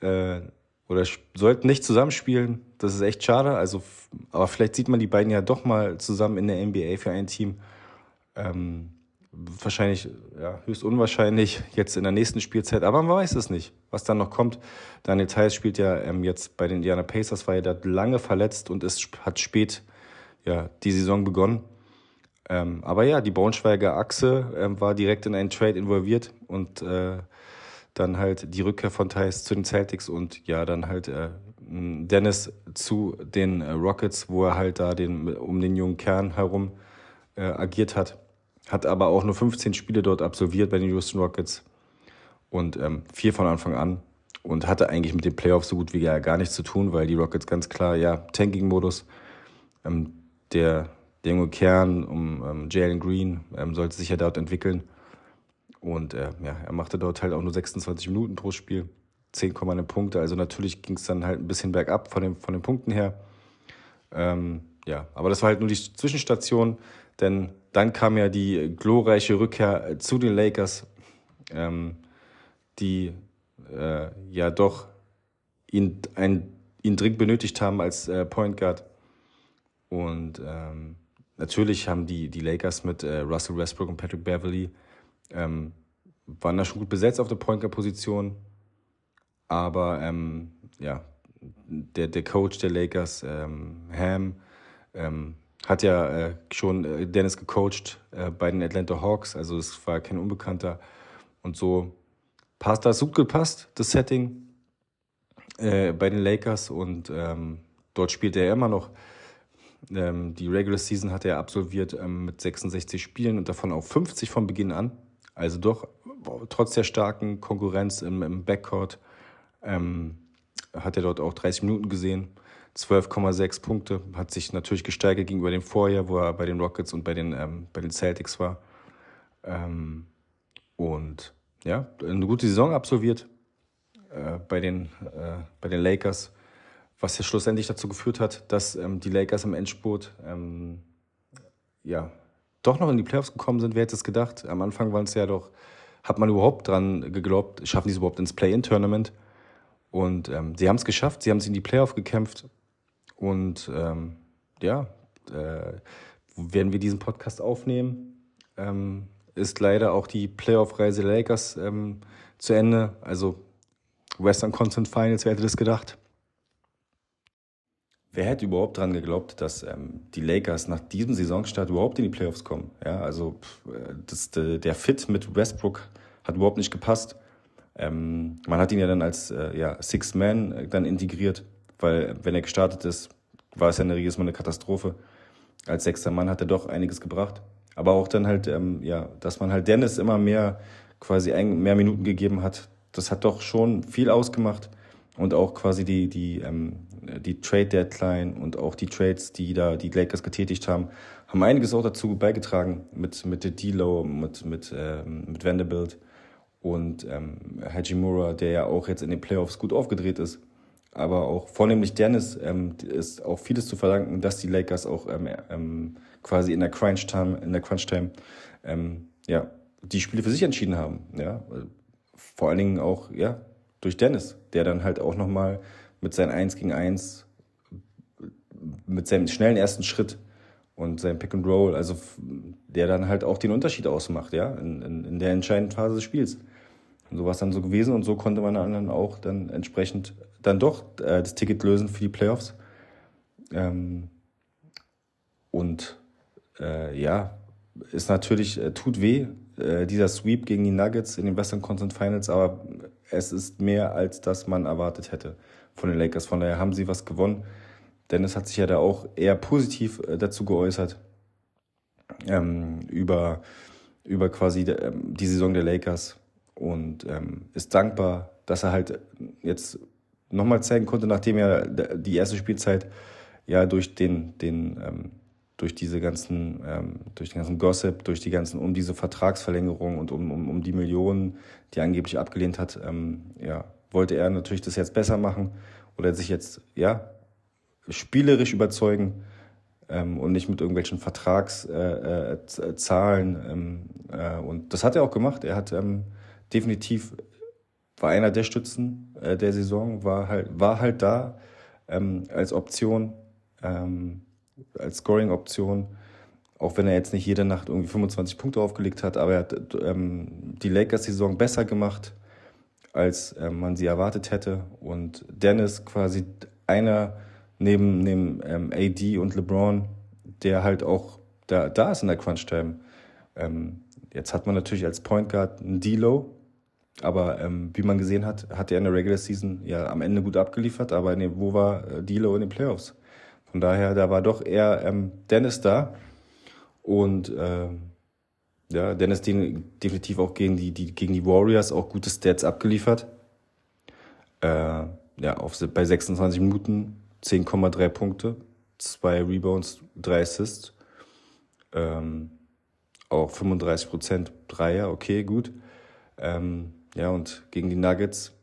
äh, oder sollten nicht zusammenspielen. Das ist echt schade. Also, aber vielleicht sieht man die beiden ja doch mal zusammen in der NBA für ein Team. Ähm, wahrscheinlich, ja, höchst unwahrscheinlich jetzt in der nächsten Spielzeit, aber man weiß es nicht, was dann noch kommt. Daniel Theiss spielt ja ähm, jetzt bei den Indiana Pacers, war ja da lange verletzt und es hat spät ja, die Saison begonnen. Ähm, aber ja, die Braunschweiger Achse ähm, war direkt in einen Trade involviert und äh, dann halt die Rückkehr von Thais zu den Celtics und ja, dann halt äh, Dennis zu den äh, Rockets, wo er halt da den, um den jungen Kern herum äh, agiert hat. Hat aber auch nur 15 Spiele dort absolviert bei den Houston Rockets und ähm, vier von Anfang an und hatte eigentlich mit den Playoffs so gut wie gar nichts zu tun, weil die Rockets ganz klar, ja, Tanking-Modus. Ähm, der, der junge Kern um ähm, Jalen Green ähm, sollte sich ja dort entwickeln. Und äh, ja, er machte dort halt auch nur 26 Minuten pro Spiel, 10,1 Punkte. Also natürlich ging es dann halt ein bisschen bergab von, dem, von den Punkten her. Ähm, ja, aber das war halt nur die Zwischenstation, denn dann kam ja die glorreiche Rückkehr zu den Lakers, ähm, die äh, ja doch ihn, ein, ihn dringend benötigt haben als äh, Point Guard. Und ähm, natürlich haben die, die Lakers mit äh, Russell Westbrook und Patrick Beverly ähm, waren da schon gut besetzt auf der Point Guard Position. Aber ähm, ja, der, der Coach der Lakers, ähm, Ham, ähm, hat ja äh, schon äh, Dennis gecoacht äh, bei den Atlanta Hawks, also es war kein Unbekannter. Und so passt das gut gepasst, das Setting äh, bei den Lakers. Und ähm, dort spielt er immer noch. Ähm, die Regular Season hat er absolviert ähm, mit 66 Spielen und davon auch 50 von Beginn an. Also doch trotz der starken Konkurrenz im, im Backcourt ähm, hat er dort auch 30 Minuten gesehen. 12,6 Punkte, hat sich natürlich gesteigert gegenüber dem Vorjahr, wo er bei den Rockets und bei den, ähm, bei den Celtics war. Ähm, und ja, eine gute Saison absolviert äh, bei, den, äh, bei den Lakers, was ja schlussendlich dazu geführt hat, dass ähm, die Lakers im Endspurt ähm, ja, doch noch in die Playoffs gekommen sind. Wer hätte es gedacht? Am Anfang waren es ja doch, hat man überhaupt dran geglaubt, schaffen die es überhaupt ins Play-In-Tournament? Und ähm, sie haben es geschafft, sie haben es in die Playoffs gekämpft. Und ähm, ja, äh, werden wir diesen Podcast aufnehmen, ähm, ist leider auch die Playoff-Reise Lakers ähm, zu Ende. Also Western Conference Finals, wer hätte das gedacht? Wer hätte überhaupt daran geglaubt, dass ähm, die Lakers nach diesem Saisonstart überhaupt in die Playoffs kommen? Ja, also äh, das, der Fit mit Westbrook hat überhaupt nicht gepasst. Ähm, man hat ihn ja dann als äh, ja, Six Man äh, dann integriert, weil wenn er gestartet ist, war es ja eine, jedes Mal eine Katastrophe. Als sechster Mann hat er doch einiges gebracht. Aber auch dann halt, ähm, ja, dass man halt Dennis immer mehr quasi ein, mehr Minuten gegeben hat, das hat doch schon viel ausgemacht. Und auch quasi die, die, ähm, die Trade Deadline und auch die Trades, die da die Lakers getätigt haben, haben einiges auch dazu beigetragen mit, mit der D-Low, mit, mit, ähm, mit Vanderbilt und ähm, Hajimura, der ja auch jetzt in den Playoffs gut aufgedreht ist. Aber auch vornehmlich Dennis ähm, ist auch vieles zu verdanken, dass die Lakers auch ähm, ähm, quasi in der Crunch Time, in der Crunch Time, ähm, ja, die Spiele für sich entschieden haben. Ja, vor allen Dingen auch ja durch Dennis, der dann halt auch nochmal mit seinem 1 gegen 1, mit seinem schnellen ersten Schritt und seinem Pick and Roll, also der dann halt auch den Unterschied ausmacht, ja, in, in, in der entscheidenden Phase des Spiels. Und so war es dann so gewesen und so konnte man dann auch dann entsprechend dann doch äh, das Ticket lösen für die Playoffs. Ähm, und äh, ja, ist natürlich, äh, tut weh, äh, dieser Sweep gegen die Nuggets in den Western Conference Finals, aber es ist mehr, als das man erwartet hätte von den Lakers. Von daher haben sie was gewonnen. Dennis hat sich ja da auch eher positiv äh, dazu geäußert ähm, über, über quasi ähm, die Saison der Lakers und ähm, ist dankbar, dass er halt jetzt nochmal zeigen konnte, nachdem er die erste Spielzeit ja durch den, den ähm, durch diese ganzen, ähm, durch den ganzen Gossip, durch die ganzen, um diese Vertragsverlängerung und um, um, um die Millionen, die er angeblich abgelehnt hat, ähm, ja, wollte er natürlich das jetzt besser machen oder sich jetzt, ja, spielerisch überzeugen ähm, und nicht mit irgendwelchen Vertragszahlen. Äh, äh, ähm, äh, und das hat er auch gemacht. Er hat ähm, definitiv war einer der Stützen äh, der Saison, war halt, war halt da ähm, als Option. Ähm, als Scoring-Option, auch wenn er jetzt nicht jede Nacht irgendwie 25 Punkte aufgelegt hat, aber er hat ähm, die Lakers-Saison besser gemacht, als ähm, man sie erwartet hätte. Und Dennis quasi einer neben, neben ähm, AD und LeBron, der halt auch da, da ist in der Crunch-Time. Ähm, jetzt hat man natürlich als Point Guard einen D-Low, Aber ähm, wie man gesehen hat, hat er in der Regular Season ja am Ende gut abgeliefert, aber nee, wo war äh, Dilo in den Playoffs? Von daher, da war doch eher ähm, Dennis da. Und ähm, ja, Dennis den, definitiv auch gegen die, die, gegen die Warriors auch gute Stats abgeliefert. Äh, ja, auf, bei 26 Minuten 10,3 Punkte, zwei Rebounds, drei Assists. Ähm, auch 35 Prozent Dreier, okay, gut. Ähm, ja, und gegen die Nuggets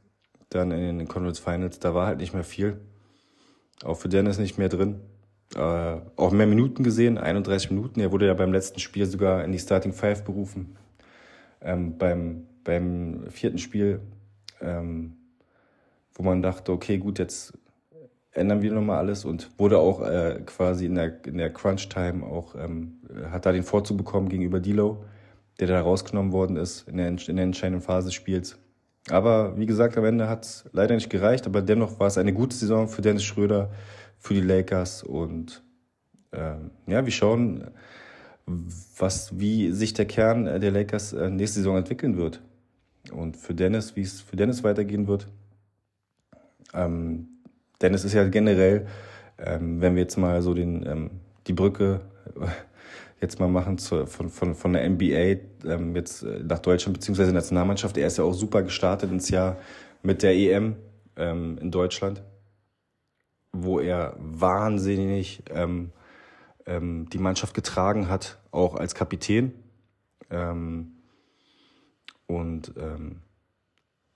dann in den Conference Finals, da war halt nicht mehr viel. Auch für Dennis nicht mehr drin. Äh, auch mehr Minuten gesehen, 31 Minuten. Er wurde ja beim letzten Spiel sogar in die Starting Five berufen. Ähm, beim, beim vierten Spiel, ähm, wo man dachte, okay, gut, jetzt ändern wir nochmal alles und wurde auch äh, quasi in der, in der Crunch-Time auch, ähm, hat da den Vorzug bekommen gegenüber Dilo, der da rausgenommen worden ist in der, in der entscheidenden Phase des Spiels. Aber wie gesagt, am Ende hat es leider nicht gereicht, aber dennoch war es eine gute Saison für Dennis Schröder, für die Lakers und ähm, ja, wir schauen, was, wie sich der Kern der Lakers äh, nächste Saison entwickeln wird. Und für Dennis, wie es für Dennis weitergehen wird. Ähm, Dennis ist ja generell, ähm, wenn wir jetzt mal so den, ähm, die Brücke jetzt mal machen zu, von, von, von der NBA ähm, jetzt äh, nach Deutschland beziehungsweise Nationalmannschaft. Er ist ja auch super gestartet ins Jahr mit der EM ähm, in Deutschland, wo er wahnsinnig ähm, ähm, die Mannschaft getragen hat, auch als Kapitän. Ähm, und ähm,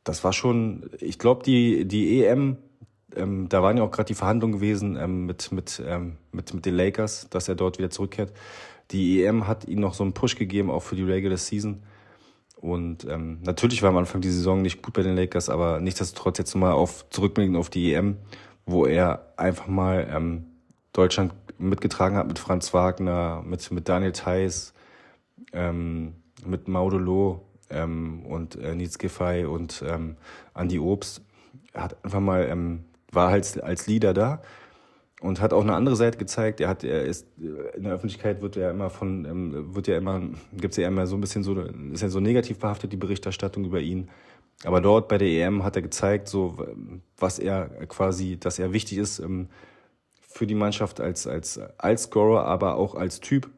das war schon, ich glaube, die, die EM ähm, da waren ja auch gerade die Verhandlungen gewesen ähm, mit, mit, ähm, mit, mit den Lakers, dass er dort wieder zurückkehrt. Die EM hat ihm noch so einen Push gegeben, auch für die Regular Season. Und ähm, natürlich war am Anfang die Saison nicht gut bei den Lakers, aber nichtsdestotrotz jetzt mal auf zurückblicken auf die EM, wo er einfach mal ähm, Deutschland mitgetragen hat mit Franz Wagner, mit, mit Daniel Theiss, ähm, mit Maudolo ähm, und äh, Nils Giffey und ähm, Andy Obst. Er hat einfach mal, ähm, war halt als Leader da und hat auch eine andere Seite gezeigt. Er hat, er ist in der Öffentlichkeit wird er immer von, ähm, wird ja immer, gibt's ja immer so ein bisschen so, ist ja so negativ behaftet die Berichterstattung über ihn. Aber dort bei der EM hat er gezeigt, so was er quasi, dass er wichtig ist ähm, für die Mannschaft als als als Scorer, aber auch als Typ,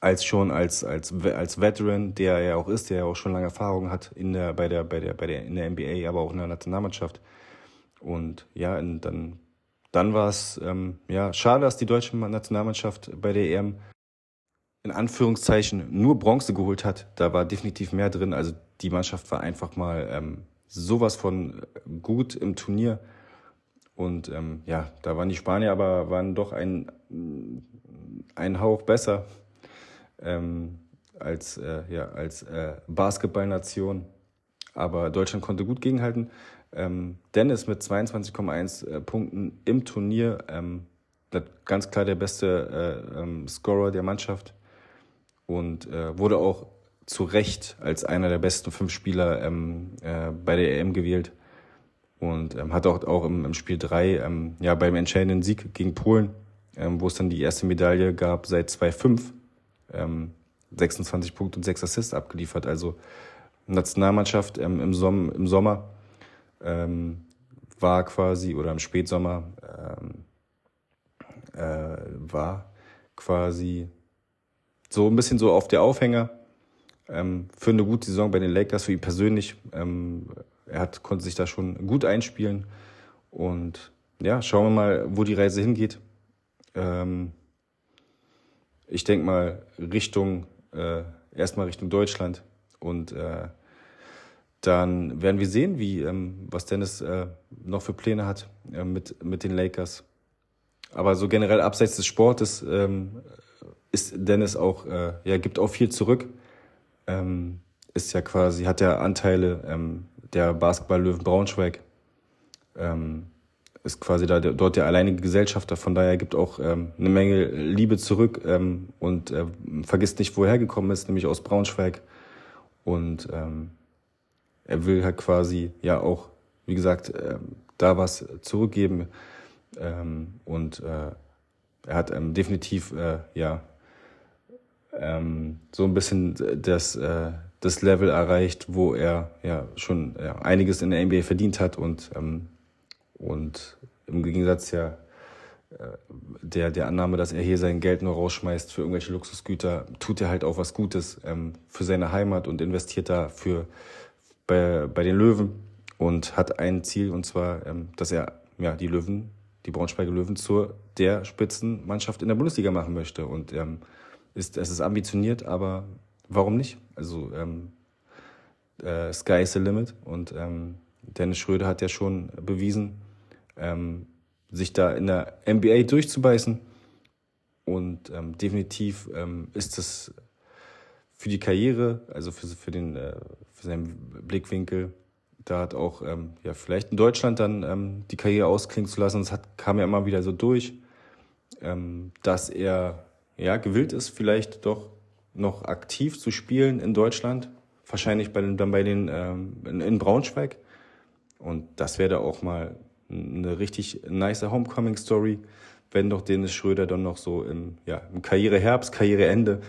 als schon als als als Veteran, der er auch ist, der ja auch schon lange Erfahrung hat in der bei der bei der bei der in der NBA, aber auch in der Nationalmannschaft. Und ja, dann dann war es ähm, ja schade, dass die deutsche Nationalmannschaft bei der EM in Anführungszeichen nur Bronze geholt hat. Da war definitiv mehr drin. Also die Mannschaft war einfach mal ähm, sowas von gut im Turnier. Und ähm, ja, da waren die Spanier aber waren doch ein, ein Hauch besser ähm, als, äh, ja, als äh, Basketballnation. Aber Deutschland konnte gut gegenhalten. Ähm, Dennis mit 22,1 äh, Punkten im Turnier, ähm, ganz klar der beste äh, ähm, Scorer der Mannschaft. Und äh, wurde auch zu Recht als einer der besten fünf Spieler ähm, äh, bei der EM gewählt. Und ähm, hat auch, auch im, im Spiel 3 ähm, ja, beim entscheidenden Sieg gegen Polen, wo es dann die erste Medaille gab seit 2005, ähm, 26 Punkte und 6 Assists abgeliefert. Also Nationalmannschaft im, Som im Sommer ähm, war quasi, oder im Spätsommer ähm, äh, war quasi so ein bisschen so auf der Aufhänger ähm, für eine gute Saison bei den Lakers, für ihn persönlich. Ähm, er hat, konnte sich da schon gut einspielen. Und ja, schauen wir mal, wo die Reise hingeht. Ähm, ich denke mal Richtung, äh, erstmal Richtung Deutschland. Und äh, dann werden wir sehen, wie, ähm, was Dennis äh, noch für Pläne hat äh, mit, mit den Lakers. Aber so generell abseits des Sportes ähm, ist Dennis auch, äh, ja, gibt auch viel zurück. Ähm, ist ja quasi, hat ja Anteile ähm, der Basketball-Löwen Braunschweig. Ähm, ist quasi da der, dort der alleinige Gesellschafter, von daher gibt auch ähm, eine Menge Liebe zurück ähm, und äh, vergisst nicht, woher gekommen ist, nämlich aus Braunschweig. Und ähm, er will halt quasi ja auch, wie gesagt, äh, da was zurückgeben. Ähm, und äh, er hat ähm, definitiv äh, ja ähm, so ein bisschen das, äh, das Level erreicht, wo er ja schon ja, einiges in der NBA verdient hat und, ähm, und im Gegensatz ja äh, der, der Annahme, dass er hier sein Geld nur rausschmeißt für irgendwelche Luxusgüter, tut er halt auch was Gutes ähm, für seine Heimat und investiert da für, bei, bei den Löwen und hat ein Ziel und zwar, ähm, dass er ja, die Löwen, die Braunschweiger Löwen zur der Spitzenmannschaft in der Bundesliga machen möchte und ähm, ist, es ist ambitioniert, aber warum nicht? Also ähm, äh, Sky is the limit und ähm, Dennis Schröder hat ja schon bewiesen, ähm, sich da in der NBA durchzubeißen. Und ähm, definitiv ähm, ist es für die Karriere, also für, für, den, äh, für seinen Blickwinkel, da hat auch ähm, ja, vielleicht in Deutschland dann ähm, die Karriere ausklingen zu lassen. Das hat, kam ja immer wieder so durch, ähm, dass er ja, gewillt ist, vielleicht doch noch aktiv zu spielen in Deutschland. Wahrscheinlich bei den, dann bei den ähm, in, in Braunschweig. Und das wäre da auch mal eine richtig nice Homecoming-Story, wenn doch Dennis Schröder dann noch so im, ja, im Karriereherbst, Karriereende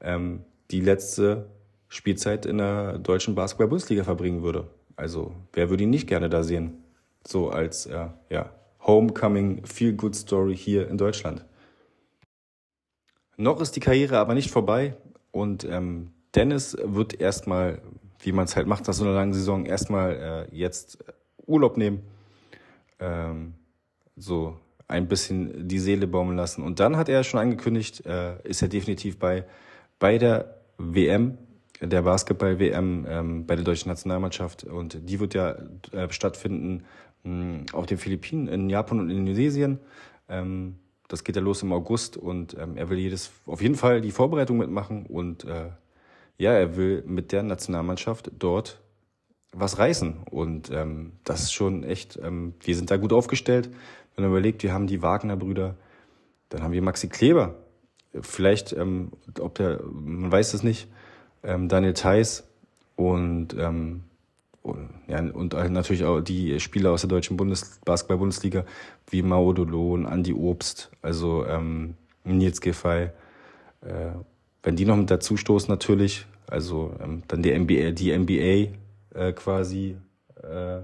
ähm, die letzte Spielzeit in der deutschen Basketball-Bundesliga verbringen würde. Also wer würde ihn nicht gerne da sehen? So als äh, ja, Homecoming Feel-Good Story hier in Deutschland. Noch ist die Karriere aber nicht vorbei und ähm, Dennis wird erstmal, wie man es halt macht nach so einer langen Saison, erstmal äh, jetzt Urlaub nehmen ähm, so ein bisschen die Seele baumeln lassen. Und dann hat er schon angekündigt, äh, ist er definitiv bei, bei der WM, der Basketball-WM ähm, bei der deutschen Nationalmannschaft. Und die wird ja äh, stattfinden mh, auf den Philippinen, in Japan und in Indonesien. Ähm, das geht ja los im August und ähm, er will jedes auf jeden Fall die Vorbereitung mitmachen und äh, ja, er will mit der Nationalmannschaft dort was reißen. Und ähm, das ist schon echt, ähm, wir sind da gut aufgestellt. Wenn man überlegt, wir haben die Wagner-Brüder, dann haben wir Maxi Kleber. Vielleicht, ähm, ob der, man weiß es nicht, ähm, Daniel Theiss und, ähm, und, ja, und natürlich auch die Spieler aus der deutschen Bundes Basketball-Bundesliga wie Mao Dolon, Andi Obst, also ähm, Nils Giffey. Äh, wenn die noch mit dazu stoßen natürlich, also ähm, dann die NBA, die NBA äh, quasi äh,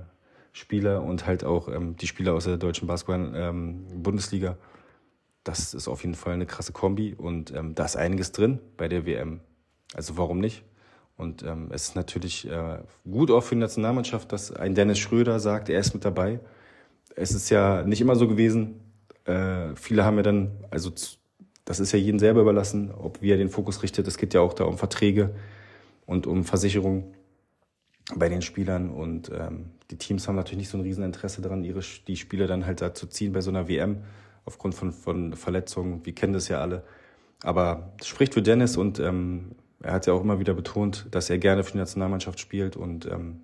Spieler und halt auch ähm, die Spieler aus der deutschen Basketball-Bundesliga. Ähm, das ist auf jeden Fall eine krasse Kombi und ähm, da ist einiges drin bei der WM. Also warum nicht? Und ähm, es ist natürlich äh, gut auch für die Nationalmannschaft, dass ein Dennis Schröder sagt, er ist mit dabei. Es ist ja nicht immer so gewesen. Äh, viele haben ja dann, also das ist ja jedem selber überlassen, ob wie er den Fokus richtet. Es geht ja auch da um Verträge und um Versicherungen bei den Spielern und ähm, die Teams haben natürlich nicht so ein Rieseninteresse daran, ihre die Spieler dann halt da zu ziehen bei so einer WM aufgrund von, von Verletzungen. Wir kennen das ja alle. Aber es spricht für Dennis und ähm, er hat ja auch immer wieder betont, dass er gerne für die Nationalmannschaft spielt und ähm,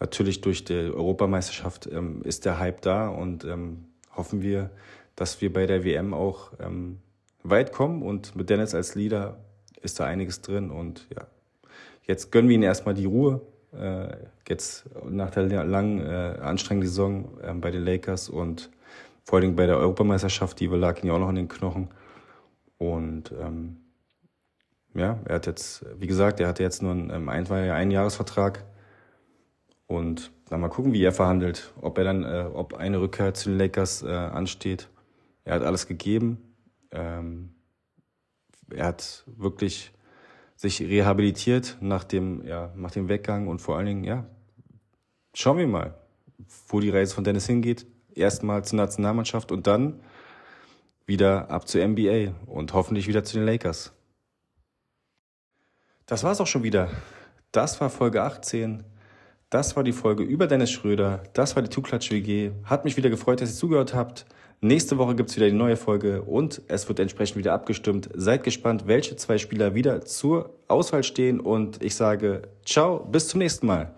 natürlich durch die Europameisterschaft ähm, ist der Hype da und ähm, hoffen wir, dass wir bei der WM auch ähm, weit kommen und mit Dennis als Leader ist da einiges drin und ja, jetzt gönnen wir ihm erstmal die Ruhe äh, jetzt nach der langen, äh, anstrengenden Saison äh, bei den Lakers und vor allem bei der Europameisterschaft, die lag ihm ja auch noch in den Knochen. Und ähm, ja, er hat jetzt, wie gesagt, er hatte jetzt nur einen, ähm, ein, einen Jahresvertrag und dann mal gucken, wie er verhandelt, ob er dann, äh, ob eine Rückkehr zu den Lakers äh, ansteht. Er hat alles gegeben. Ähm, er hat wirklich sich rehabilitiert nach dem, ja, nach dem Weggang und vor allen Dingen, ja, schauen wir mal, wo die Reise von Dennis hingeht. Erstmal zur Nationalmannschaft und dann wieder ab zur NBA und hoffentlich wieder zu den Lakers. Das war's auch schon wieder. Das war Folge 18. Das war die Folge über Dennis Schröder. Das war die Tuklatsch WG. Hat mich wieder gefreut, dass ihr zugehört habt. Nächste Woche gibt's wieder die neue Folge und es wird entsprechend wieder abgestimmt. Seid gespannt, welche zwei Spieler wieder zur Auswahl stehen und ich sage ciao, bis zum nächsten Mal.